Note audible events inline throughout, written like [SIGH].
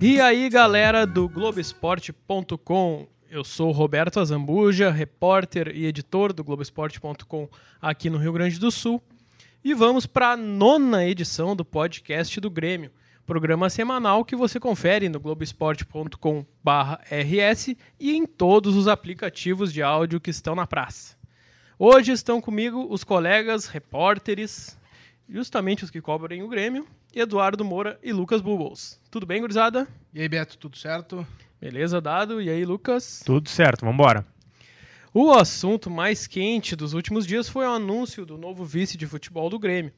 E aí, galera do Globoesporte.com, eu sou Roberto Azambuja, repórter e editor do Globoesporte.com aqui no Rio Grande do Sul. E vamos para a nona edição do podcast do Grêmio, programa semanal que você confere no globoesporte.com/rs e em todos os aplicativos de áudio que estão na praça. Hoje estão comigo os colegas repórteres, justamente os que cobrem o Grêmio, Eduardo Moura e Lucas Bubbles. Tudo bem, gurizada? E aí, Beto, tudo certo? Beleza, dado? E aí, Lucas? Tudo certo, vambora. O assunto mais quente dos últimos dias foi o anúncio do novo vice de futebol do Grêmio.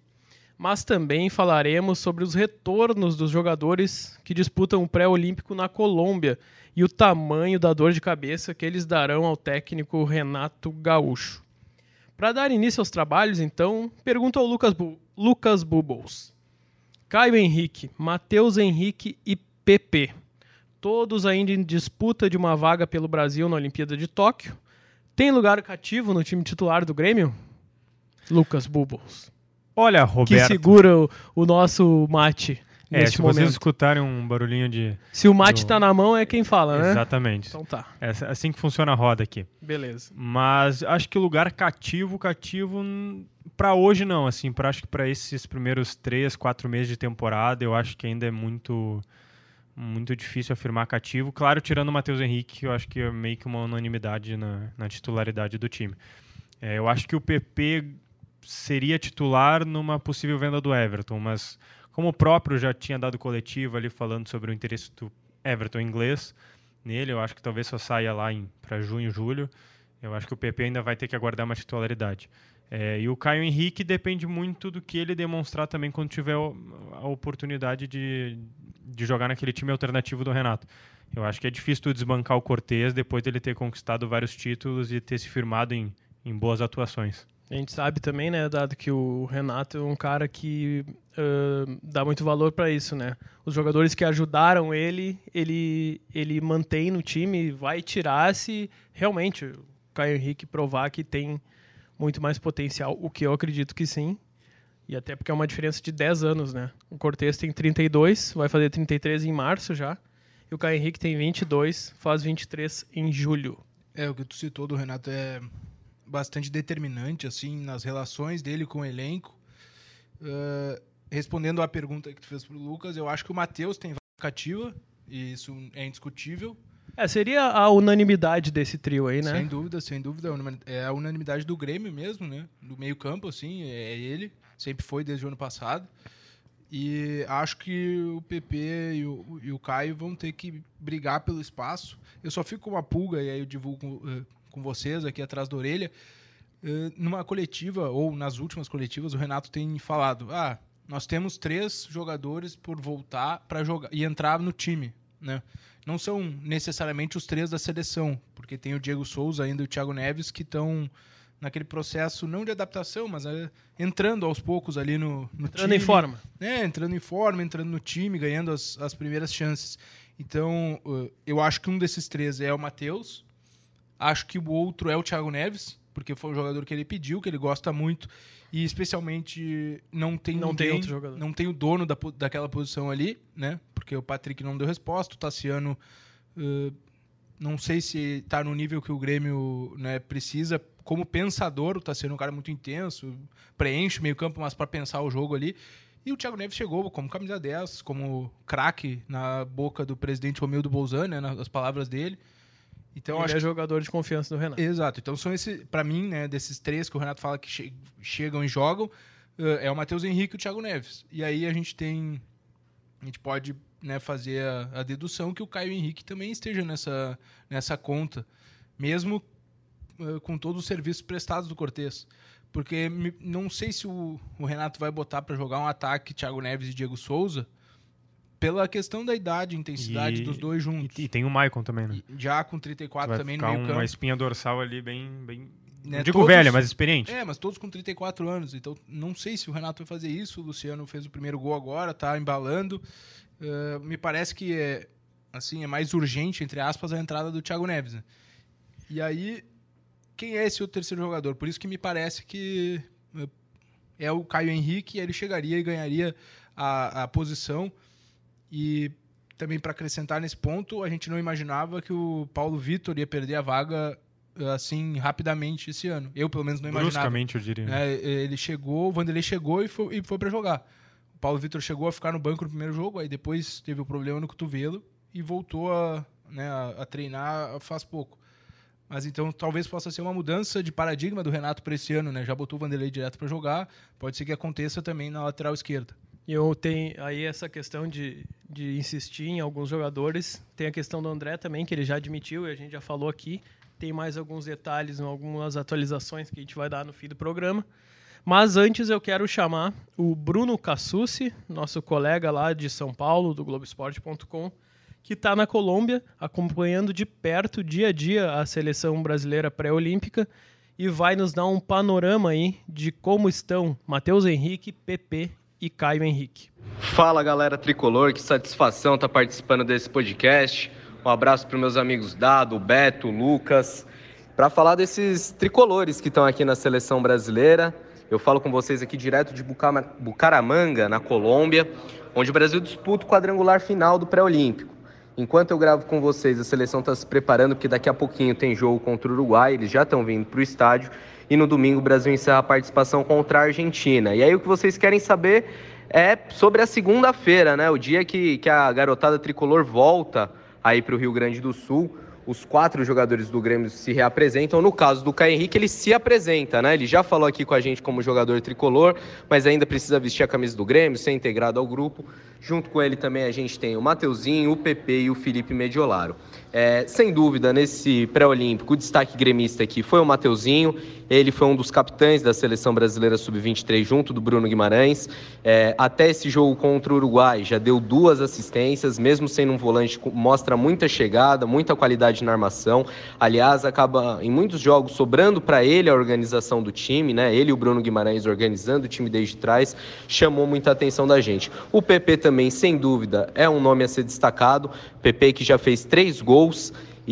Mas também falaremos sobre os retornos dos jogadores que disputam o pré-olímpico na Colômbia e o tamanho da dor de cabeça que eles darão ao técnico Renato Gaúcho. Para dar início aos trabalhos, então, pergunto ao Lucas, Bu Lucas Bubbles. Caio Henrique, Matheus Henrique e PP. Todos ainda em disputa de uma vaga pelo Brasil na Olimpíada de Tóquio. Tem lugar cativo no time titular do Grêmio? Lucas Bubbles. Olha, Roberto. Que segura o, o nosso mate é, se momento. vocês escutarem um barulhinho de... Se o mate do- tá na mão, é quem fala, né? Exatamente. Então tá, É assim que funciona a roda aqui. beleza. Mas acho que o lugar cativo, cativo, pra hoje não, assim, pra, acho que pra esses primeiros três, quatro meses de temporada, eu acho que ainda é muito muito difícil afirmar cativo. Claro, tirando o Matheus Henrique, que eu acho que é meio que uma unanimidade na, na titularidade do time. É, eu acho que o PP seria titular numa possível venda do Everton, mas como o próprio já tinha dado coletivo ali falando sobre o interesse do Everton inglês nele, eu acho que talvez só saia lá para junho, julho. Eu acho que o PP ainda vai ter que aguardar uma titularidade. É, e o Caio Henrique depende muito do que ele demonstrar também quando tiver a oportunidade de, de jogar naquele time alternativo do Renato. Eu acho que é difícil tu desbancar o Cortez depois dele ter conquistado vários títulos e ter se firmado em, em boas atuações. A gente sabe também, né, dado que o Renato é um cara que ãh, dá muito valor para isso, né? Os jogadores que ajudaram ele, ele, ele mantém no time vai tirar se realmente o Caio Henrique provar que tem muito mais potencial, o que eu acredito que sim. E até porque é uma diferença de 10 anos, né? O Cortez tem 32, vai fazer 33 em março já. E o Caio Henrique tem 22, faz 23 em julho. É, o que tu citou do Renato é bastante determinante, assim, nas relações dele com o elenco. Ah, respondendo à pergunta que tu fez pro Lucas, eu acho que o Matheus tem vaga cativa, e isso é indiscutível. É, seria a unanimidade desse trio aí, né? Sem dúvida, sem dúvida. é É a unanimidade do Grêmio mesmo, né? Do meio campo, assim, é ele. Sempre foi desde o ano passado. E acho que o PP e o, e o Caio vão ter que brigar pelo espaço. Eu só fico com uma pulga, e aí eu divulgo eh, com vocês aqui atrás da orelha. Eh, numa coletiva, ou nas últimas coletivas, o Renato tem falado: ah, nós temos três jogadores por voltar para jogar e entrar no time, né? Não são necessariamente os três da seleção, porque tem o Diego Souza ainda e o Thiago Neves que estão naquele processo não de adaptação, mas eh, entrando aos poucos ali no, no Entrando time. em forma. É, entrando em forma, entrando no time, ganhando as, as primeiras chances. Então, uh, eu acho que um desses três é o Matheus. Acho que o outro é o Thiago Neves, porque foi um jogador que ele pediu, que ele gosta muito. E especialmente não tem Não tem ninguém, outro jogador. não tem o dono da, daquela posição ali, né? Porque o Patrick não deu resposta, o Tassiano uh, não sei se tá no nível que o Grêmio né, precisa. Como pensador, o Tassiano é um cara muito intenso, preenche o meio campo, mas para pensar o jogo ali. E o Thiago Neves chegou como camisa 10, como craque na boca do presidente Romildo Bolzan, né, nas palavras dele. Então, Ele acho é jogador de confiança do Renato. Exato. Então são esse, para mim, né, desses três que o Renato fala que che- chegam e jogam, eh, é o Matheus Henrique e o Thiago Neves. E aí a gente tem a gente pode, né, fazer a, a dedução que o Caio Henrique também esteja nessa nessa conta, mesmo eh, com todos os serviços prestados do Cortez. Porque me- não sei se o, o Renato vai botar para jogar um ataque Thiago Neves e Diego Souza pela questão da idade e intensidade E- dos dois juntos. E, e tem o Maicon também, né? E já com 34 Vai também no ficar meio campo. uma espinha dorsal ali bem... bem... Né, Não digo todos- velha, mas experiente. É, mas todos com 34 anos. Então, não sei se o Renato vai fazer isso. O Luciano fez o primeiro gol agora, tá embalando. uh, me parece que é, assim, é mais urgente, entre aspas, a entrada do Thiago Neves. Né? E aí, quem é esse outro terceiro jogador? Por isso que me parece que é o Caio Henrique, ele chegaria e ganharia a, a posição. E também para acrescentar nesse ponto, a gente não imaginava que o Paulo Vitor ia perder a vaga assim rapidamente esse ano. Eu pelo menos não imaginava. Bruscamente, eu diria. É, ele chegou, o Vanderlei chegou e foi, e foi para jogar. O Paulo Vitor chegou a ficar no banco no primeiro jogo, aí depois teve o um problema no cotovelo e voltou a, né, a, a treinar faz pouco. Mas então talvez possa ser uma mudança de paradigma do Renato para esse ano, né? Já botou o Vanderlei direto para jogar, pode ser que aconteça também na lateral esquerda. Eu tenho aí essa questão de, de insistir em alguns jogadores. Tem a questão do André também, que ele já admitiu e a gente já falou aqui. Tem mais alguns detalhes, algumas atualizações que a gente vai dar no fim do programa. Mas antes eu quero chamar o Bruno Cassucci, nosso colega lá de São Paulo, do Globoesporte.com, que está na Colômbia, acompanhando de perto, dia a dia, a seleção brasileira pré-olímpica e vai nos dar um panorama aí de como estão Matheus Henrique, PP e Caio Henrique. Fala galera tricolor, que satisfação estar tá participando desse podcast. Um abraço para meus amigos Dado, Beto, Lucas, para falar desses tricolores que estão aqui na seleção brasileira. Eu falo com vocês aqui direto de Bucaramanga, na Colômbia, onde o Brasil disputa o quadrangular final do pré-olímpico. Enquanto eu gravo com vocês, a seleção está se preparando, porque daqui a pouquinho tem jogo contra o Uruguai, eles já estão vindo para o estádio. E no domingo o Brasil encerra a participação contra a Argentina. E aí o que vocês querem saber é sobre a segunda-feira, né? O dia que, que a garotada tricolor volta aí para o Rio Grande do Sul os quatro jogadores do Grêmio se reapresentam. No caso do Caio Henrique, ele se apresenta, né? Ele já falou aqui com a gente como jogador tricolor, mas ainda precisa vestir a camisa do Grêmio, ser integrado ao grupo. Junto com ele também a gente tem o Mateuzinho, o PP e o Felipe Mediolaro. É, sem dúvida, nesse pré-olímpico, o destaque gremista aqui foi o Mateuzinho. Ele foi um dos capitães da seleção brasileira sub-23, junto do Bruno Guimarães. É, até esse jogo contra o Uruguai, já deu duas assistências, mesmo sendo um volante, mostra muita chegada, muita qualidade na armação. Aliás, acaba em muitos jogos sobrando para ele a organização do time, né? Ele e o Bruno Guimarães organizando o time desde trás, chamou muita atenção da gente. O PP também sem dúvida, é um nome a ser destacado. PP que já fez três gols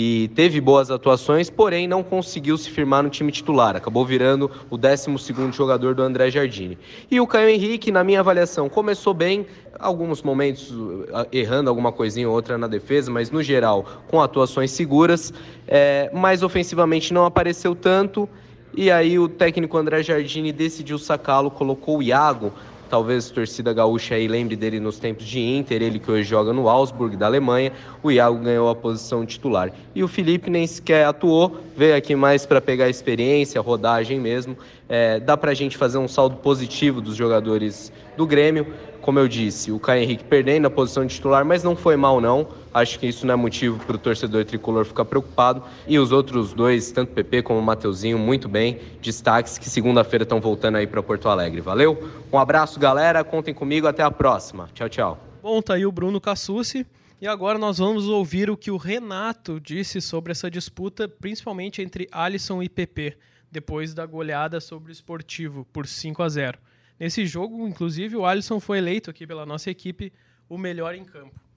e teve boas atuações, porém não conseguiu se firmar no time titular. Acabou virando o 12 jogador do André Jardine. E o Caio Henrique, na minha avaliação, começou bem, alguns momentos ah, errando alguma coisinha ou outra na defesa, mas no geral com atuações seguras, é, mas ofensivamente não apareceu tanto. E aí o técnico André Jardine decidiu sacá-lo, colocou o Iago Talvez a torcida gaúcha aí lembre dele nos tempos de Inter, ele que hoje joga no Augsburg da Alemanha. O Iago ganhou a posição titular. E o Felipe nem sequer atuou, veio aqui mais para pegar experiência, rodagem mesmo. É, dá para a gente fazer um saldo positivo dos jogadores do Grêmio. Como eu disse, o Caio Henrique perdendo a posição de titular, mas não foi mal não. Acho que isso não é motivo para o torcedor tricolor ficar preocupado. E os outros dois, tanto PP como o Mateuzinho, muito bem. Destaques que segunda-feira estão voltando aí para Porto Alegre. Valeu? Um abraço, galera. Contem comigo. Até a próxima. Tchau, tchau. Bom, tá aí o Bruno Cassucci. E agora nós vamos ouvir o que o Renato disse sobre essa disputa, principalmente entre Alisson e PP, depois da goleada sobre o Esportivo por 5 a 0. Nesse jogo, inclusive, o Alisson foi eleito aqui pela nossa equipe o melhor em campo.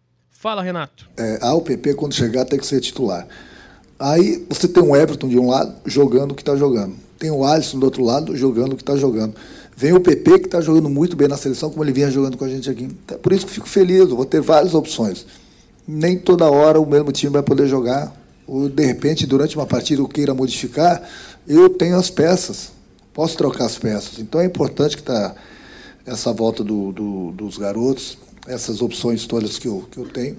Fala, Renato. É, a UPP, quando chegar, tem que ser titular. Aí você tem o Everton de um lado jogando o que está jogando. Tem o Alisson do outro lado jogando o que está jogando. Vem o PP que está jogando muito bem na seleção, como ele vinha jogando com a gente aqui. Então, por isso que fico feliz, vou ter várias opções. Nem toda hora o mesmo time vai poder jogar. Ou, de repente, durante uma partida, eu queira modificar, eu tenho as peças posso trocar as peças. Então é importante que está essa volta do, do, dos garotos, essas opções todas que eu, que eu tenho.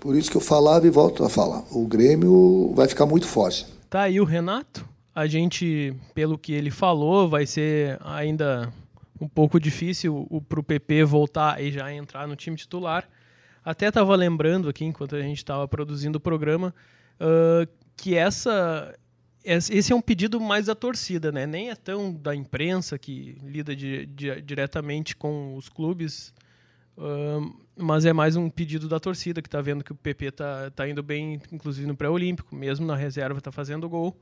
Por isso que eu falava e volto a falar. O Grêmio vai ficar muito forte. Tá aí o Renato. A gente, pelo que ele falou, vai ser ainda um pouco difícil para o PP voltar e já entrar no time titular. Até estava lembrando aqui, enquanto a gente estava produzindo o programa, uh, que essa esse é um pedido mais da torcida, né? Nem é tão da imprensa que lida di, di, diretamente com os clubes, mas é mais um pedido da torcida que está vendo que o PP está tá indo bem, inclusive no pré-olímpico, mesmo na reserva está fazendo gol.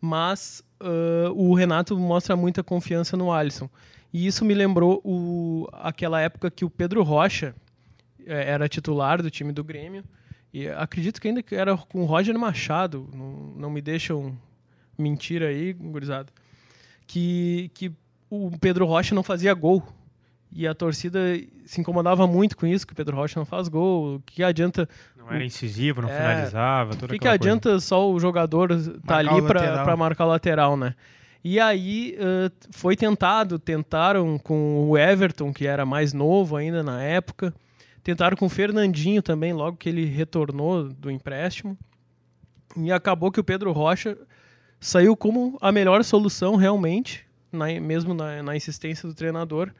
Mas uh, o Renato mostra muita confiança no Alisson. E isso me lembrou o, aquela época que o Pedro Rocha é, era titular do time do Grêmio. E acredito que ainda era com o Roger Machado, não, não me deixam mentir aí, gurizada, que, que o Pedro Rocha não fazia gol. E a torcida se incomodava muito com isso, que o Pedro Rocha não faz gol. Que adianta. Não era incisivo, não É. finalizava. O que, que adianta só o jogador estar Marcar ali o para marcar o lateral, né? E aí eh, foi tentado, tentaram com o Everton, que era mais novo ainda na época, tentaram com o Fernandinho também, logo que ele retornou do empréstimo. E acabou que o Pedro Rocha saiu como a melhor solução realmente, na- mesmo na, na insistência do treinador,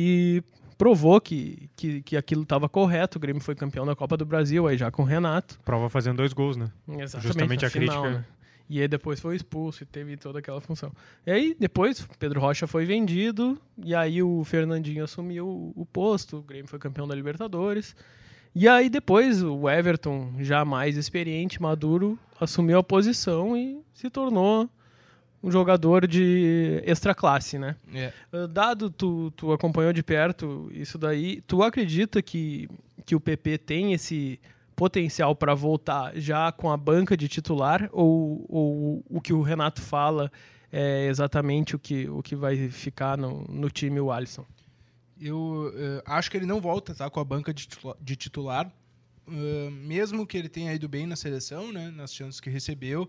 e provou que, que, que aquilo estava correto. O Grêmio foi campeão da Copa do Brasil, aí já com o Renato. Prova fazendo dois gols, né? Exatamente, Justamente a final, crítica. né? E aí depois foi expulso e teve toda aquela função. E aí depois Pedro Rocha foi vendido e aí o Fernandinho assumiu o posto, o Grêmio foi campeão da Libertadores. E aí depois o Everton, já mais experiente, maduro, assumiu a posição e se tornou um jogador de extra classe, né? É. Uh, Dado tu, tu acompanhou de perto isso daí, tu acredita que, que o PP tem esse potencial para voltar já com a banca de titular ou, ou o que o Renato fala é exatamente o que, o que vai ficar no, no time o Alisson? Eu eh, acho que ele não volta tá, com a banca de titula- de titular, eh, mesmo que ele tenha ido bem na seleção, né, nas chances que recebeu,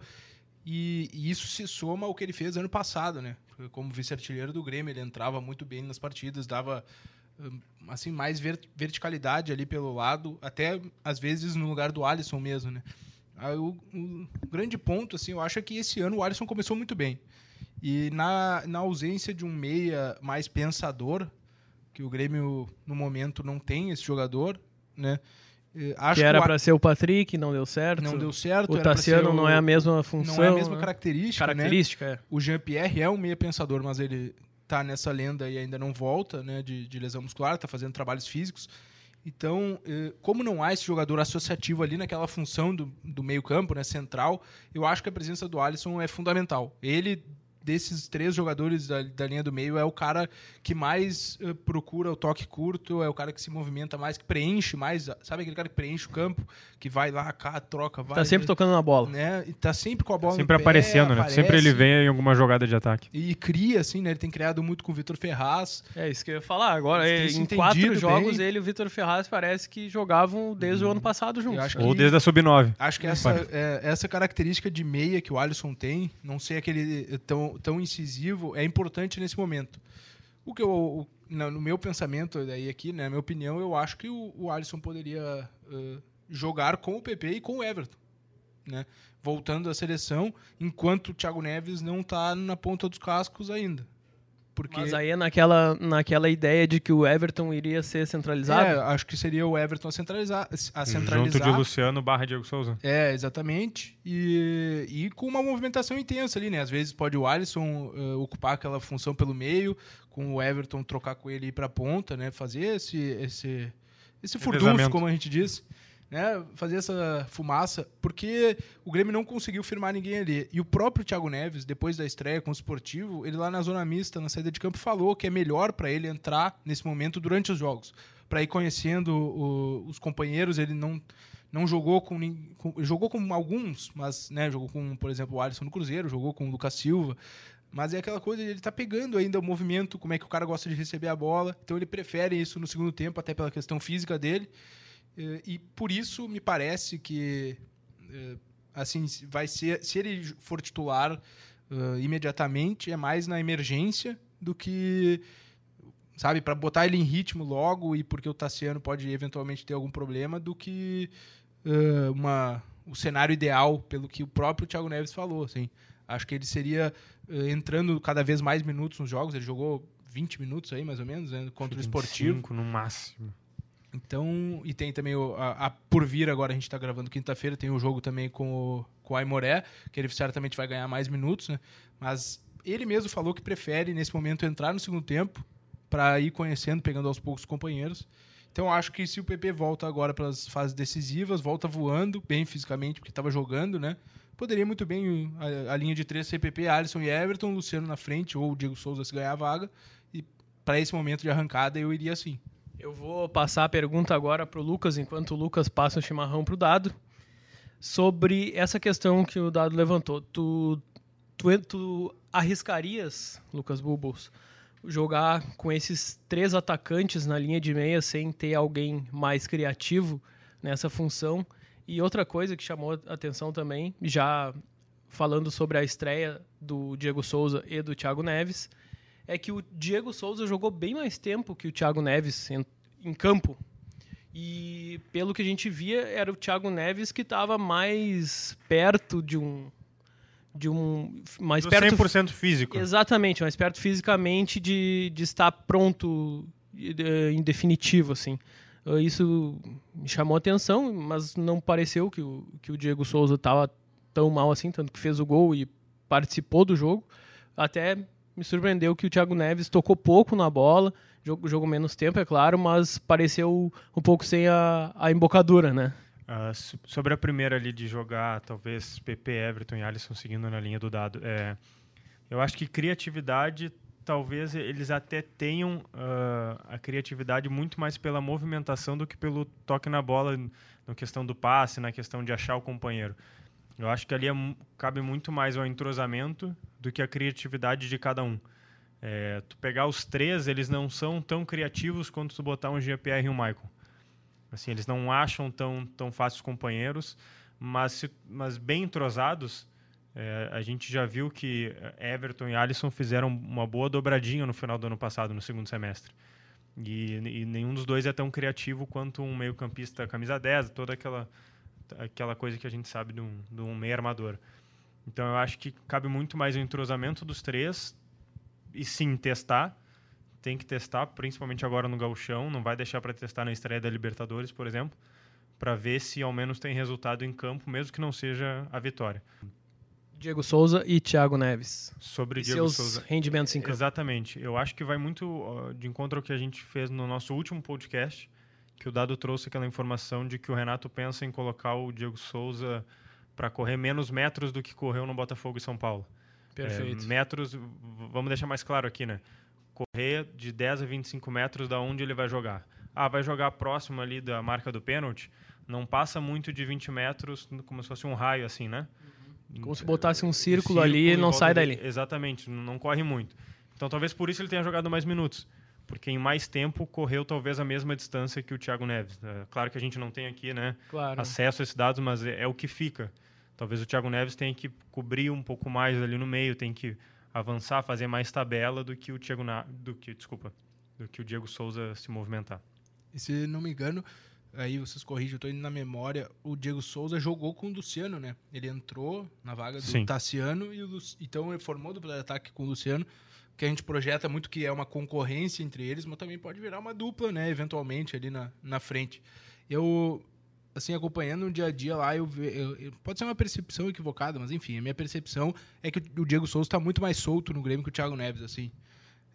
e, e isso se soma ao que ele fez ano passado, né? Porque Como vice-artilheiro do Grêmio, ele entrava muito bem nas partidas, dava eh, assim mais ver- verticalidade ali pelo lado, até às vezes no lugar do Alisson mesmo, né? Aí, o, o grande ponto, assim, eu acho é que esse ano o Alisson começou muito bem. E na, na ausência de um meia mais pensador, que o Grêmio no momento não tem esse jogador, né? Eh, Acho que era para ser o Patrick, não deu certo. não deu certo. O Tassiano não é a mesma função. não é a mesma né? característica, né? característica. é. O Jean-Pierre é um meia pensador, mas ele tá nessa lenda e ainda não volta, né, de, de lesão muscular, tá fazendo trabalhos físicos. Então, eh, como não há esse jogador associativo ali naquela função do, do meio-campo, né, central, eu acho que a presença do Alisson é fundamental. Ele desses três jogadores da, da linha do meio é o cara que mais eh, procura o toque curto, é o cara que se movimenta mais, que preenche mais, sabe aquele cara que preenche o campo, que vai lá, cá, troca, vai. Tá sempre tocando na bola. né? E tá sempre com a bola no Sempre pé, aparecendo, né? Sempre ele aparece vem em alguma jogada de ataque. E cria, assim, né? Ele tem criado muito com o Vitor Ferraz. É isso que eu ia falar. Agora, se em quatro jogos, bem. ele e o Vitor Ferraz parece que jogavam desde o ano passado juntos. acho Ou desde a sub-9. Acho que essa, é, essa característica de meia que o Alisson tem, não ser aquele tão, tão incisivo, é importante nesse momento. O que eu, o- no meu pensamento daí aqui, né, na minha opinião, eu acho que o, o Alisson poderia eh, jogar com o PP e com o Everton, né? Voltando à seleção, enquanto o Thiago Neves não está na ponta dos cascos ainda. Porque Mas aí é naquela, naquela ideia de que o Everton iria ser centralizado. é, acho que seria o Everton a centralizar, a Junto centralizar. de Luciano barra Diego Souza. É, exatamente. E, e com uma movimentação intensa ali, né? Às vezes pode o Alisson eh, ocupar aquela função pelo meio, com o Everton trocar com ele e ir pra ponta, né? Fazer esse, esse, esse furdunço, como a gente diz. Né? Fazer essa fumaça, porque o Grêmio não conseguiu firmar ninguém ali. E o próprio Thiago Neves, depois da estreia com o Esportivo, ele lá na zona mista, na saída de campo, falou que é melhor para ele entrar nesse momento durante os jogos. Para ir conhecendo o- os companheiros, ele não, não jogou com, com jogou com alguns, mas né, jogou com, por exemplo, o Alisson no Cruzeiro, jogou com o Lucas Silva, mas é aquela coisa ele tá pegando ainda o movimento, como é que o cara gosta de receber a bola, então ele prefere isso no segundo tempo, até pela questão física dele, e por isso me parece que eh, assim vai ser se ele for titular eh, imediatamente é mais na emergência do que sabe para botar ele em ritmo logo e porque o Tassiano pode eventualmente ter algum problema do que eh, uma o cenário ideal pelo que o próprio Thiago Neves falou assim. Acho que ele seria eh, entrando cada vez mais minutos nos jogos. Ele jogou 20 minutos aí mais ou menos né, contra o Esportivo. 25 no máximo. Então, e tem também o, a, a- por vir agora, a gente está gravando quinta-feira, tem o jogo também com o, com o Aimoré, que ele certamente vai ganhar mais minutos, né? Mas ele mesmo falou que prefere, nesse momento, entrar no segundo tempo para ir conhecendo, pegando aos poucos os companheiros. Então, acho que se o PP volta agora para as fases decisivas, volta voando, bem fisicamente, porque estava jogando, né? Poderia muito bem a, a linha de três ser PP, Alisson e Everton, Luciano na frente, ou o Diego Souza se ganhar a vaga. E para esse momento de arrancada, eu iria assim. Eu vou passar a pergunta agora para o Lucas, enquanto o Lucas passa o chimarrão para o Dado, sobre essa questão que o Dado levantou. Tu, tu, tu arriscarias, Lucas Bubbles, jogar com esses três atacantes na linha de meia sem ter alguém mais criativo nessa função? E outra coisa que chamou a atenção também, já falando sobre a estreia do Diego Souza e do Thiago Neves, é que o Diego Souza jogou bem mais tempo que o Thiago Neves em, em campo. E pelo que a gente via, era o Thiago Neves que estava mais perto de um de um mais Do perto 100% físico. Exatamente, mais perto fisicamente de, de estar pronto eh, em definitivo, assim. Eh, Isso me chamou a atenção, mas não pareceu que o, que o Diego Souza estava tão mal assim, tanto que fez o gol e participou do jogo. Até me surpreendeu que o Thiago Neves tocou pouco na bola, jogo, jogo menos tempo, é claro, mas pareceu um pouco sem a, a embocadura, né? So- sobre a primeira ali de jogar, talvez PP, Everton e Alisson seguindo na linha do dado, é, eu acho que criatividade, talvez eles até tenham ah, a criatividade muito mais pela movimentação do que pelo toque na bola, na questão do passe, na questão de achar o companheiro. Eu acho que ali é cabe muito mais ao entrosamento do que a criatividade de cada um. É, tu pegar os três, eles não são tão criativos quanto tu botar um GPR e um Michael. Assim, eles não acham tão, tão fáceis companheiros, mas, se- mas bem entrosados, é, a gente já viu que Everton e Alisson fizeram uma boa dobradinha no final do ano passado, no segundo semestre. E, e nenhum dos dois é tão criativo quanto um meio-campista camisa 10, toda aquela, aquela coisa que a gente sabe de um, de um meio armador. Então eu acho que cabe muito mais o entrosamento dos três e sim testar. Tem que testar, principalmente agora no gauchão. Não vai deixar para testar na estreia da Libertadores, por exemplo, para ver se ao menos tem resultado em campo, mesmo que não seja a vitória. Diego Souza e Thiago Neves. Sobre E Diego seus Souza. rendimentos em campo. Exatamente. Eu acho que vai muito de encontro ao que a gente fez no nosso último podcast, que o Dado trouxe aquela informação de que o Renato pensa em colocar o Diego Souza para correr menos metros do que correu no Botafogo e São Paulo. Perfeito. É, metros, vamos deixar mais claro aqui, né? Correr de 10 a 25 metros da onde ele vai jogar. Ah, vai jogar próximo ali da marca do pênalti, não passa muito de 20 metros, como se fosse um raio assim, né? Como se botasse um círculo, Círculo ali e não sai dali. Exatamente, não não corre muito. Então talvez por isso ele tenha jogado mais minutos. Porque em mais tempo correu talvez a mesma distância que o Thiago Neves. É, claro que a gente não tem aqui né, Claro. acesso a esses dados, mas é, é o que fica. Talvez o Thiago Neves tenha que cobrir um pouco mais ali no meio, tem que avançar, fazer mais tabela do que o Thiago Na- do que, desculpa, do que o Diego Souza se movimentar. E se não me engano, aí vocês corrigem, eu tô indo na memória, o Diego Souza jogou com o Luciano, né? Ele entrou na vaga do Sim. Tassiano e Lu- então ele formou dupla de ataque com o Luciano, que a gente projeta muito que é uma concorrência entre eles, mas também pode virar uma dupla, né? Eventualmente ali na, na frente. Eu, assim, acompanhando o dia a dia lá, eu, ve- eu- eu- pode ser uma percepção equivocada, mas enfim, a minha percepção é que o Diego Souza está muito mais solto no Grêmio que o Thiago Neves, assim.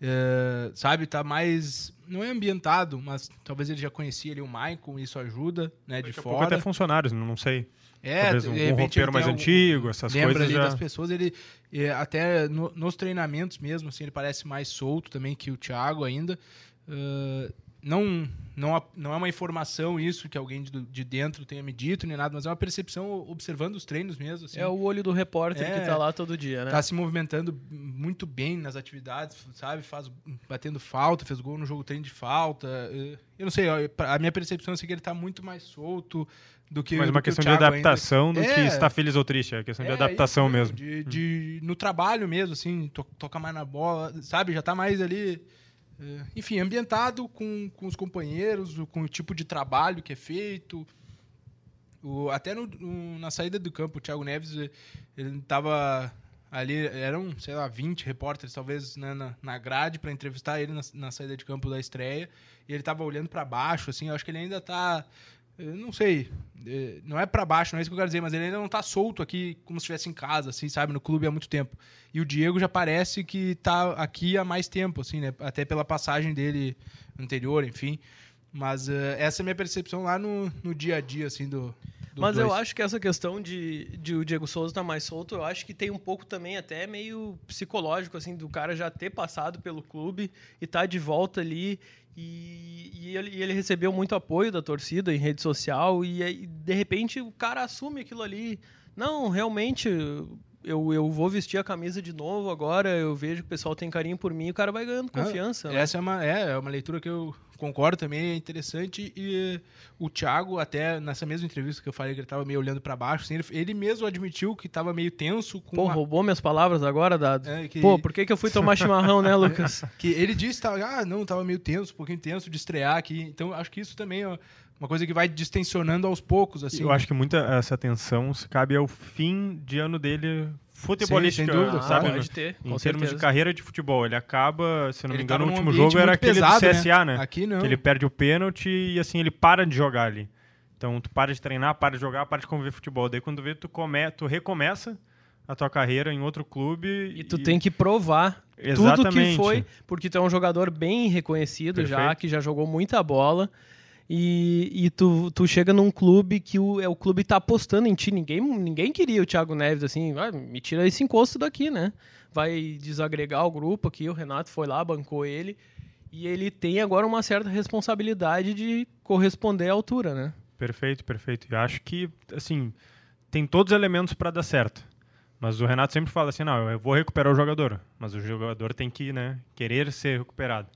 É, sabe, tá mais. Não é ambientado, mas talvez ele já conhecia ali o Maicon, isso ajuda, né, de Daqui pouco fora. até funcionários, não sei. É, Talvez de um, um roupeiro mais algum- antigo, essas lembra coisas ali já... das pessoas, ele é, até no- nos treinamentos mesmo, assim, ele parece mais solto também que o Thiago ainda. Ah, não, não, não é uma informação isso que alguém de, de dentro tenha me dito nem nada, mas é uma percepção observando os treinos mesmo. Assim. É o olho do repórter É. que tá lá todo dia, né? Tá se movimentando muito bem nas atividades, sabe? Faz batendo falta, fez gol no jogo treino de falta. eh, Eu não sei, a minha percepção é assim que ele tá muito mais solto do que Mas uma que o questão de Thiago ainda. adaptação do que É. estar feliz ou triste. É questão de É, adaptação isso mesmo. De, de- no trabalho mesmo, assim, to, toca mais na bola, sabe? Já tá mais ali. Eh, enfim, ambientado com, com os companheiros, com o tipo de trabalho que é feito. O, até no- no- na saída do campo, o Thiago Neves, ele tava ali, eram, sei lá, 20 repórteres, talvez, né, na, na grade para entrevistar ele na, na saída de campo da estreia. E ele tava olhando para baixo, assim, eu acho que ele ainda tá. Não sei, eh, não é para baixo, não é isso que eu quero dizer, mas ele ainda não tá solto aqui como se estivesse em casa, assim, sabe, no clube há muito tempo. E o Diego já parece que tá aqui há mais tempo, assim, né, até pela passagem dele anterior, enfim. Mas eh, essa é a minha percepção lá no, no dia a dia, assim, do, Mas eu dois. acho que essa questão de, de o Diego Souza estar mais solto, eu acho que tem um pouco também até meio psicológico, assim, do cara já ter passado pelo clube e tá de volta ali. E, e ele, e ele recebeu muito apoio da torcida em rede social e, aí, de repente o cara assume aquilo ali. Não, realmente eu, eu vou vestir a camisa de novo agora, eu vejo que o pessoal tem carinho por mim, o cara vai ganhando confiança. né? Essa é uma, é, é uma leitura que eu concordo também, é interessante. E o Thiago, até nessa mesma entrevista que eu falei que ele tava meio olhando para baixo, assim, ele, ele mesmo admitiu que tava meio tenso com Pô, a- roubou minhas palavras agora, Dado. É, que- Pô, por que, que eu fui tomar chimarrão, né, [LAUGHS] Lucas? que ele disse tava, ah, não, tava meio tenso, um pouquinho tenso de estrear aqui. Então acho que isso também é uma coisa que vai distensionando aos poucos, assim. Eu acho que muita essa tensão se cabe ao fim de ano dele futebolístico, sem dúvida, sabe? Ah, pode ter, em com termos certeza. de carreira de futebol. Ele acaba, se não Ele me engano, tava o último jogo era aquele pesado, do CSA, né? Aqui não. Que ele perde o pênalti e assim, ele para de jogar ali. Então tu para de treinar, para de jogar, para de conviver futebol. Daí quando vê, tu, come, tu recomeça a tua carreira em outro clube. E tu tem que provar tudo que Exatamente. foi, porque tu é um jogador bem reconhecido já, Perfeito. que já jogou muita bola. E, e tu, tu chega num clube que o, é, o clube tá apostando em ti. Ninguém, ninguém queria o Thiago Neves assim, ah, me tira esse encosto daqui, né? Vai desagregar o grupo aqui. O Renato foi lá, bancou ele. E ele tem agora uma certa responsabilidade de corresponder à altura, né? Perfeito, perfeito. Eu acho que, assim, tem todos os elementos para dar certo. Mas o Renato sempre fala assim, não, eu vou recuperar o jogador. Mas o jogador tem que, né, querer ser recuperado.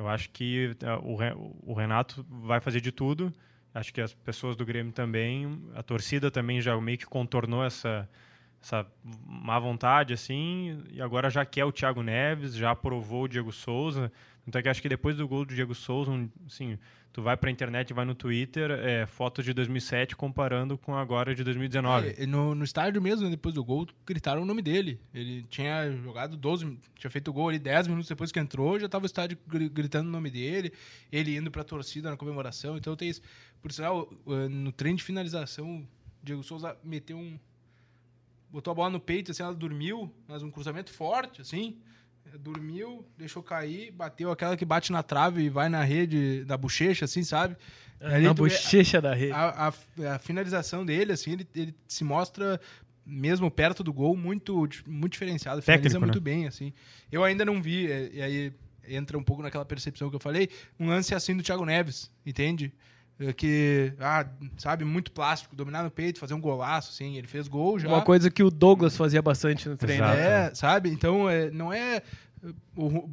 Eu acho que eh, o Re- o Renato vai fazer de tudo. Acho que as pessoas do Grêmio também, a torcida também já meio que contornou essa, essa má vontade, assim, e agora já quer o Thiago Neves, já aprovou o Diego Souza. Então é que acho que depois do gol do Diego Souza, um, assim, tu vai pra internet, vai no Twitter, é, fotos de 2007 comparando com agora de 2019. É, no, no estádio mesmo, né, depois do gol, gritaram o nome dele. Ele tinha jogado 12, tinha feito o gol ali 10 minutos depois que entrou, já tava o estádio gri- gritando o nome dele, ele indo pra torcida na comemoração. Então tem isso. Por sinal, eh, no trem de finalização, o Diego Souza meteu um. Botou a bola no peito, assim, ela dormiu, mas um cruzamento forte, assim. Dormiu, deixou cair, bateu aquela que bate na trave e vai na rede da bochecha, assim, sabe? Ali Na tu vê- bochecha da rede. a, a- a finalização dele, assim, ele, ele se mostra, mesmo perto do gol, muito, muito diferenciado. Finaliza Técnico, muito né? bem, assim. Eu ainda não vi, é, e aí entra um pouco naquela percepção que eu falei, um lance assim do Thiago Neves, entende? É Que, ah, sabe, muito plástico, dominar no peito, fazer um golaço, assim. Ele fez gol já. Uma coisa que o Douglas fazia bastante no treino. Exato. É, sabe? Então, é, não é. o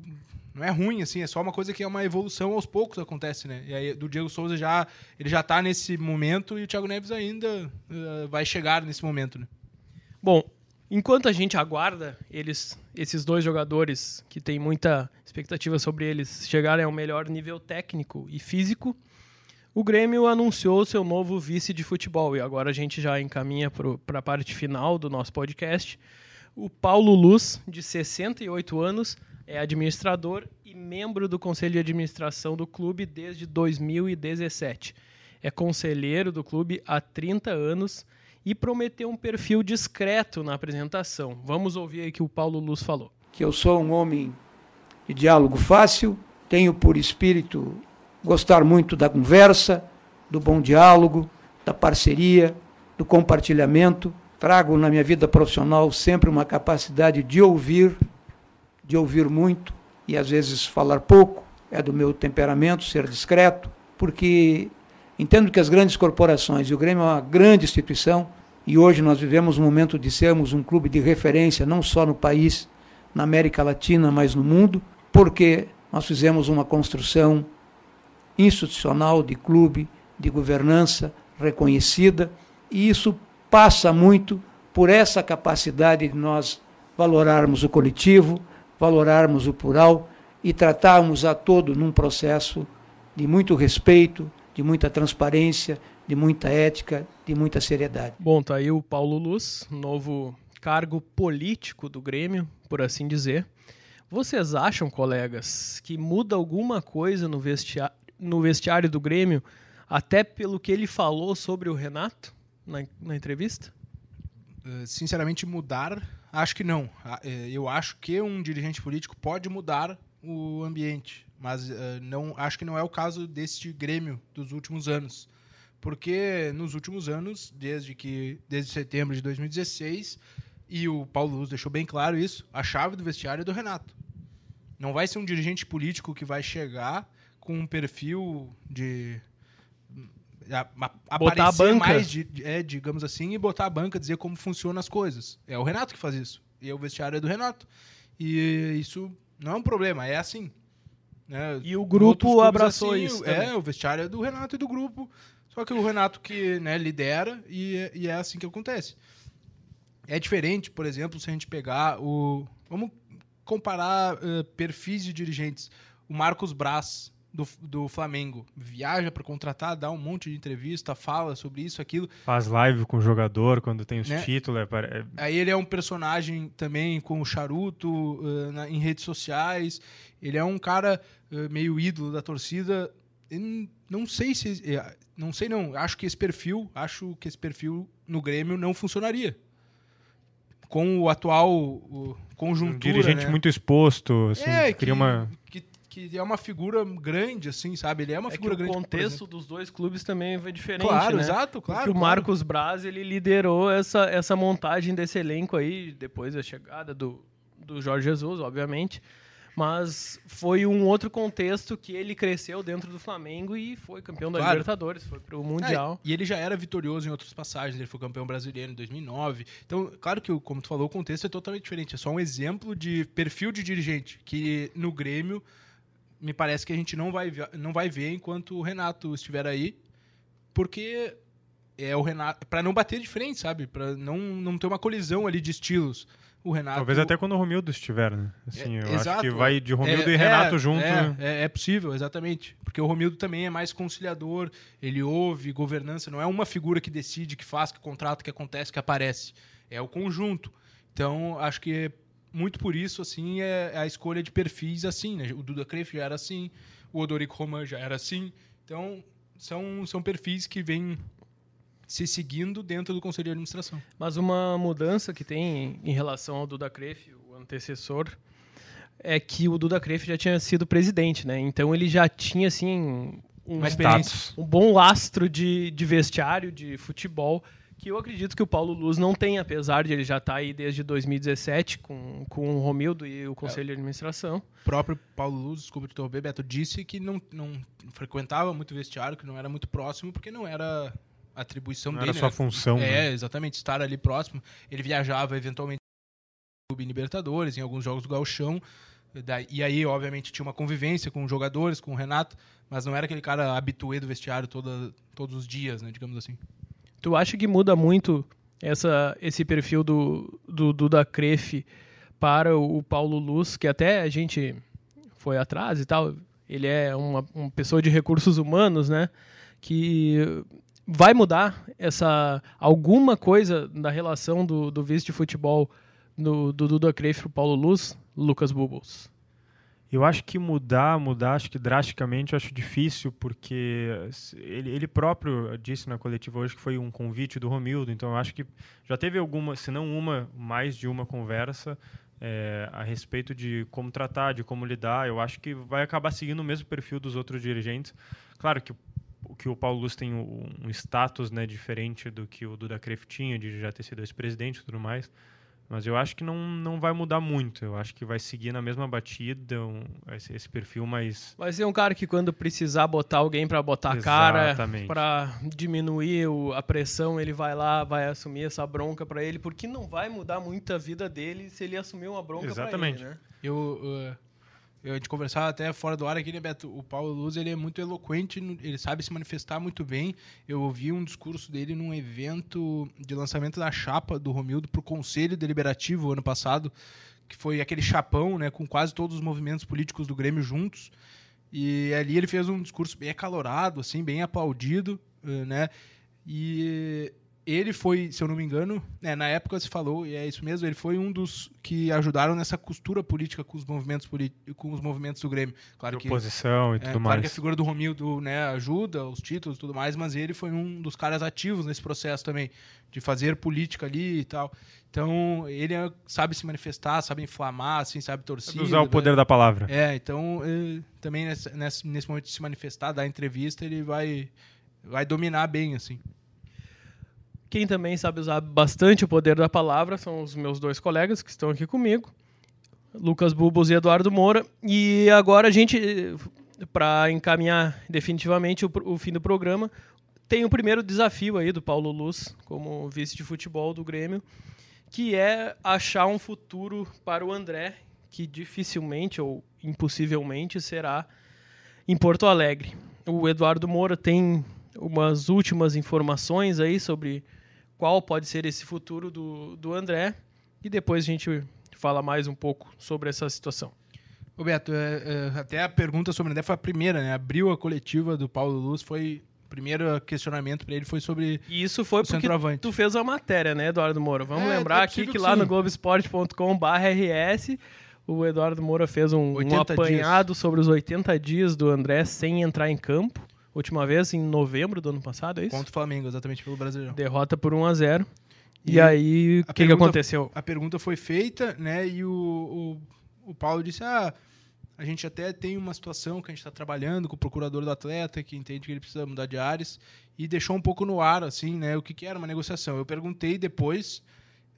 não é ruim, assim, é só uma coisa que é uma evolução aos poucos acontece, né? E aí, do Diego Souza já. Ele já tá nesse momento e o Thiago Neves ainda eh, vai chegar nesse momento, né? Bom, enquanto a gente aguarda eles, esses dois jogadores que tem muita expectativa sobre eles chegarem ao melhor nível técnico e físico, o Grêmio anunciou seu novo vice de futebol e agora a gente já encaminha para a parte final do nosso podcast. O Paulo Luz, de 68 anos, é administrador e membro do conselho de administração do clube desde 2017. É conselheiro do clube há 30 anos e prometeu um perfil discreto na apresentação. Vamos ouvir aí o que o Paulo Luz falou. que eu sou um homem de diálogo fácil, tenho por espírito gostar muito da conversa, do bom diálogo, da parceria, do compartilhamento. Trago na minha vida profissional sempre uma capacidade de ouvir, de ouvir muito e às vezes falar pouco. É do meu temperamento ser discreto, porque entendo que as grandes corporações, e o Grêmio é uma grande instituição, e hoje nós vivemos um momento de sermos um clube de referência, não só no país, na América Latina, mas no mundo, porque nós fizemos uma construção institucional de clube, de governança reconhecida, e isso passa muito por essa capacidade de nós valorarmos o coletivo, valorarmos o plural e tratarmos a todo num processo de muito respeito, de muita transparência, de muita ética, de muita seriedade. Bom, tá aí o Paulo Luz, novo cargo político do Grêmio, por assim dizer. Vocês acham, colegas, que muda alguma coisa no vestiário, no vestiário do Grêmio, até pelo que ele falou sobre o Renato na, na entrevista? Eh, sinceramente, mudar, acho que não. Ah, eh, Eu acho que um dirigente político pode mudar o ambiente, mas eh, não acho que não é o caso deste Grêmio dos últimos anos. Porque nos últimos anos, desde que desde setembro de 2016, e o Paulo Luz deixou bem claro isso, a chave do vestiário é do Renato. Não vai ser um dirigente político que vai chegar com um perfil de a, a, botar a banca. mais, de, é, digamos assim, e botar a banca, dizer como funcionam as coisas. É o Renato que faz isso. E o vestiário é do Renato. E isso não é um problema, é assim. Né? E o grupo abraçou assim, isso. É, também. o vestiário é do Renato e do grupo. Só que o Renato que né, lidera e, e é assim que acontece. É diferente, por exemplo, se a gente pegar o. Vamos comparar uh, perfis de dirigentes. O Marcos Braz, do, do Flamengo, viaja para contratar, dá um monte de entrevista, fala sobre isso, aquilo. Faz live com o jogador quando tem os Né? títulos. É, é- Aí ele é um personagem também com o charuto uh, na- em redes sociais. Ele é um cara uh, meio ídolo da torcida. Eu não sei se. eh, Não sei, não. Acho que esse perfil, acho que esse perfil no Grêmio não funcionaria. Com o atual o, um conjuntura. dirigente né? muito exposto, assim, é, cria uma... que, que é uma figura grande, assim, sabe? Ele é uma É figura o grande. por contexto dos dois clubes também foi diferente, Claro, né? exato, claro. Porque o claro. Marcos Braz, ele liderou essa, essa montagem desse elenco aí, depois da chegada do, do Jorge Jesus, obviamente. Mas foi um outro contexto que ele cresceu dentro do Flamengo e foi campeão da Claro. Libertadores, foi pro Mundial. É, e ele já era vitorioso em outras passagens, ele foi campeão brasileiro em 2009. Então, claro que, o- como tu falou, o contexto é totalmente diferente. É só um exemplo de perfil de dirigente, que no Grêmio me parece que a gente não vai, ver- não vai ver enquanto o Renato estiver aí, porque é o Renato. Para não bater de frente, sabe? Para não, não ter uma colisão ali de estilos. O Renato. Talvez até quando o Romildo estiver, né? Assim, É, eu acho exato. que vai de Romildo É, e Renato é, junto. É, né? é, é possível, exatamente. Porque o Romildo também é mais conciliador, ele ouve, governança, não é uma figura que decide, que faz, que contrata, que acontece, que aparece. É o conjunto. Então, acho que muito por isso, assim, é a escolha de perfis assim, né? O Duda Cref já era assim, o Odorico Roman já era assim. Então, são, são perfis que vêm se seguindo dentro do Conselho de Administração. Mas uma mudança que tem em relação ao Duda Cref, o antecessor, é que o Duda Cref já tinha sido presidente, né? Então ele já tinha, assim, um, um bom lastro de, de vestiário, de futebol, que eu acredito que o Paulo Luz não tem, apesar de ele já estar aí desde 2017 com, com o Romildo e o Conselho de Administração. O próprio Paulo Luz, desculpa te interromper, Beto, disse que não, não frequentava muito vestiário, que não era muito próximo, porque não era atribuição Não dele. era sua né? função. É, né? exatamente, estar ali próximo. Ele viajava eventualmente no Clube Libertadores, em alguns jogos do Gauchão. Da- E aí, obviamente, tinha uma convivência com os jogadores, com o Renato, mas não era aquele cara habituê do vestiário toda, todos os dias, né, digamos assim. Tu acha que muda muito essa, esse perfil do, do Duda Cref para o Paulo Luz, que até a gente foi atrás e tal, ele é uma, uma pessoa de recursos humanos, né? Que vai mudar essa alguma coisa na relação do, do vice de futebol do, do Duda Cref para o Paulo Luz, Lucas Bubbles. Eu acho que mudar, mudar, acho que drasticamente, eu acho difícil, porque ele, ele próprio disse na coletiva hoje que foi um convite do Romildo, então eu acho que já teve alguma, se não uma, mais de uma conversa é, a respeito de como tratar, de como lidar. Eu acho que vai acabar seguindo o mesmo perfil dos outros dirigentes. Claro que que o Paulo Luz tem um, status né, diferente do que o Duda Cref tinha, de já ter sido ex-presidente e tudo mais. Mas eu acho que não, não vai mudar muito. Eu acho que vai seguir na mesma batida, um, esse, esse perfil mais. Vai ser um cara que quando precisar botar alguém para botar a cara, Exatamente. para diminuir o- a pressão, ele vai lá, vai assumir essa bronca para ele, porque não vai mudar muito a vida dele se ele assumir uma bronca pra Exatamente. ele, né? Eu, uh, eu, a gente conversava até fora do ar aqui, né, Beto? O Paulo Luz, ele é muito eloquente, ele sabe se manifestar muito bem. Eu ouvi um discurso dele num evento de lançamento da chapa do Romildo para o Conselho Deliberativo ano passado, que foi aquele chapão, né, com quase todos os movimentos políticos do Grêmio juntos. E ali ele fez um discurso bem acalorado, assim, bem aplaudido, uh, né? E ele foi, se eu não me engano, né, na época se falou, e é isso mesmo, ele foi um dos que ajudaram nessa costura política com os movimentos, com os movimentos do Grêmio. Claro que, oposição e é, tudo claro mais. que a figura do Romildo né, ajuda, os títulos e tudo mais, mas ele foi um dos caras ativos nesse processo também, de fazer política ali e tal. Então, ele é- sabe se manifestar, sabe inflamar, assim, sabe torcer. Sabe usar o poder da palavra. É, então, eh, também nesse, nesse momento de se manifestar, dar entrevista, ele vai vai dominar bem, assim. Quem também sabe usar bastante o poder da palavra são os meus dois colegas que estão aqui comigo, Lucas Bubos e Eduardo Moura. E agora a gente, para encaminhar definitivamente o, o, fim do programa, tem o primeiro desafio aí do Paulo Luz, como vice de futebol do Grêmio, que é achar um futuro para o André, que dificilmente ou impossivelmente será em Porto Alegre. O Eduardo Moura tem umas últimas informações aí sobre qual pode ser esse futuro do, do André. E depois a gente fala mais um pouco sobre essa situação. Roberto, é, é, até a pergunta sobre o André foi a primeira, né? Abriu a coletiva do Paulo Luz, foi o primeiro questionamento para ele foi sobre e isso foi porque centroavante. tu fez a matéria, né, Eduardo Moura? Vamos é, lembrar é aqui que, que lá sim. no globesport.com/rs o Eduardo Moura fez um, um 80 apanhado sobre os 80 dias do André sem entrar em campo. Última vez em novembro do ano passado, é isso? contra o Flamengo, exatamente pelo Brasileirão. Derrota por 1 a 0 E, E aí, o que, que aconteceu? A pergunta foi feita, né? E o, o, o Paulo disse: Ah, a gente até tem uma situação que a gente está trabalhando com o procurador do atleta, que entende que ele precisa mudar de áreas, e deixou um pouco no ar, assim, né? O que, que era uma negociação. Eu perguntei depois,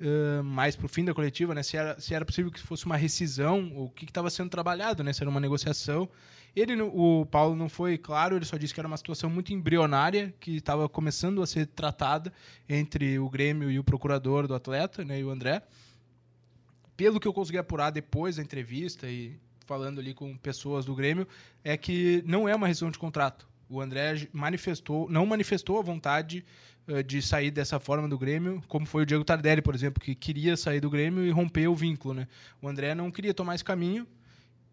ãh, mais pro fim da coletiva, né? Se era, se era possível que fosse uma rescisão, ou o que estava sendo trabalhado, né? Se era uma negociação. Ele, o Paulo não foi claro, ele só disse que era uma situação muito embrionária, que estava começando a ser tratada entre o Grêmio e o procurador do atleta, né, e o André. Pelo que eu consegui apurar depois da entrevista e falando ali com pessoas do Grêmio, é que não é uma rescisão de contrato. O André manifestou, não manifestou a vontade eh, de sair dessa forma do Grêmio, como foi o Diego Tardelli, por exemplo, que queria sair do Grêmio e romper o vínculo, né? O André não queria tomar esse caminho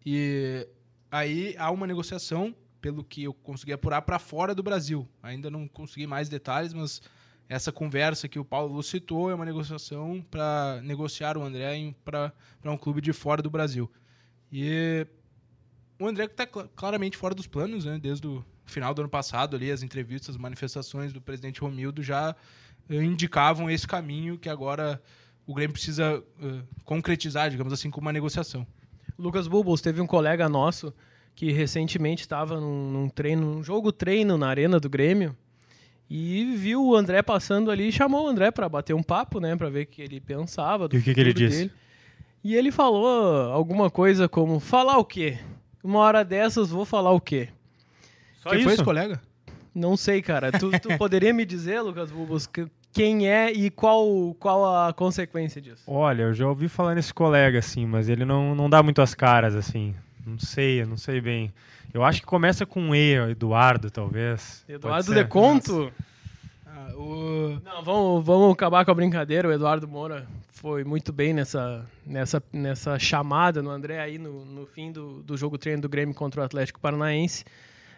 e aí há uma negociação, pelo que eu consegui apurar, para fora do Brasil. Ainda não consegui mais detalhes, mas essa conversa que o Paulo citou é uma negociação para negociar o André para um clube de fora do Brasil. E o André está claramente fora dos planos, né? Desde o final do ano passado, ali, as entrevistas, as manifestações do presidente Romildo já eh, indicavam esse caminho que agora o Grêmio precisa eh, concretizar, digamos assim, com uma negociação. Lucas Bubbles teve um colega nosso que recentemente estava num, num treino, num jogo treino na arena do Grêmio e viu o André passando ali e chamou o André para bater um papo, né, para ver o que ele pensava do E o que que ele futuro disse? dele. E ele falou alguma coisa como falar o quê? Uma hora dessas vou falar o quê? Só foi isso? esse colega? Não sei, cara. Tu, tu [LAUGHS] poderia me dizer, Lucas que- quem é e qual, qual a consequência disso? Olha, eu já ouvi falar nesse colega, assim, mas ele não, não dá muito as caras, assim. Não sei, eu não sei bem. Eu acho que começa com um E, Eduardo, talvez. Eduardo ser? Deconto? Ah, o... Não, vamos, vamos acabar com a brincadeira. O Eduardo Moura foi muito bem nessa, nessa, nessa chamada no André aí no, no fim do, do jogo treino do Grêmio contra o Atlético Paranaense.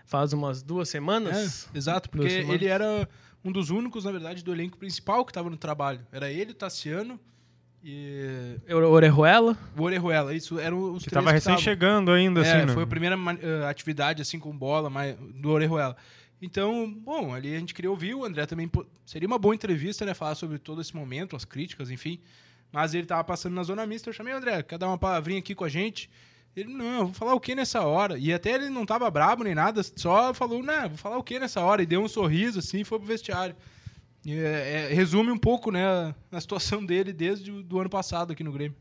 Faz umas duas semanas. É, exato, porque semanas. ele era um dos únicos, na verdade, do elenco principal que estava no trabalho. Era ele, o Tassiano e É. Orejuela. o Orejuela. Isso eram os Que três tava que recém chegando ainda, É, assim, né? foi a primeira eh, atividade assim com bola mais, do Orejuela. Então, bom, ali a gente queria ouvir o André também. pô, Seria uma boa entrevista, né? Falar sobre todo esse momento, as críticas, enfim. Mas ele tava passando na zona mista. Eu chamei o André, quer dar uma palavrinha aqui com a gente? Ele, não, vou falar o que nessa hora? E até ele não tava brabo nem nada, só falou, não, vou falar o que nessa hora? E deu um sorriso assim e foi pro vestiário. E, é, é, resume um pouco, né, a, a situação dele desde o ano passado aqui no Grêmio.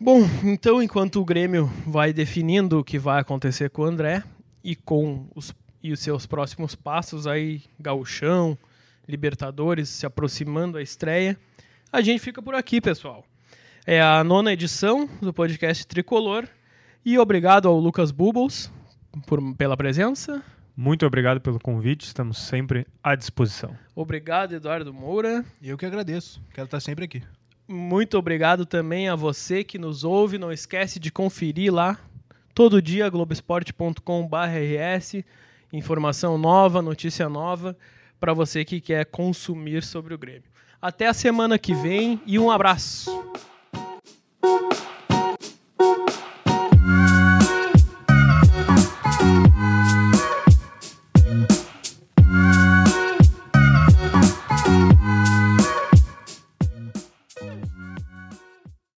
Bom, então enquanto o Grêmio vai definindo o que vai acontecer com o André e com os, e os seus próximos passos aí, gauchão, Libertadores, se aproximando a estreia, a gente fica por aqui, pessoal. É a nona edição do podcast Tricolor e obrigado ao Lucas Bubbles por, pela presença. Muito obrigado pelo convite, estamos sempre à disposição. Obrigado, Eduardo Moura. E eu que agradeço, quero estar sempre aqui. Muito obrigado também a você que nos ouve. Não esquece de conferir lá todo dia globesport.com/rs, informação nova, notícia nova para você que quer consumir sobre o Grêmio. Até a semana que vem e um abraço. Thank you.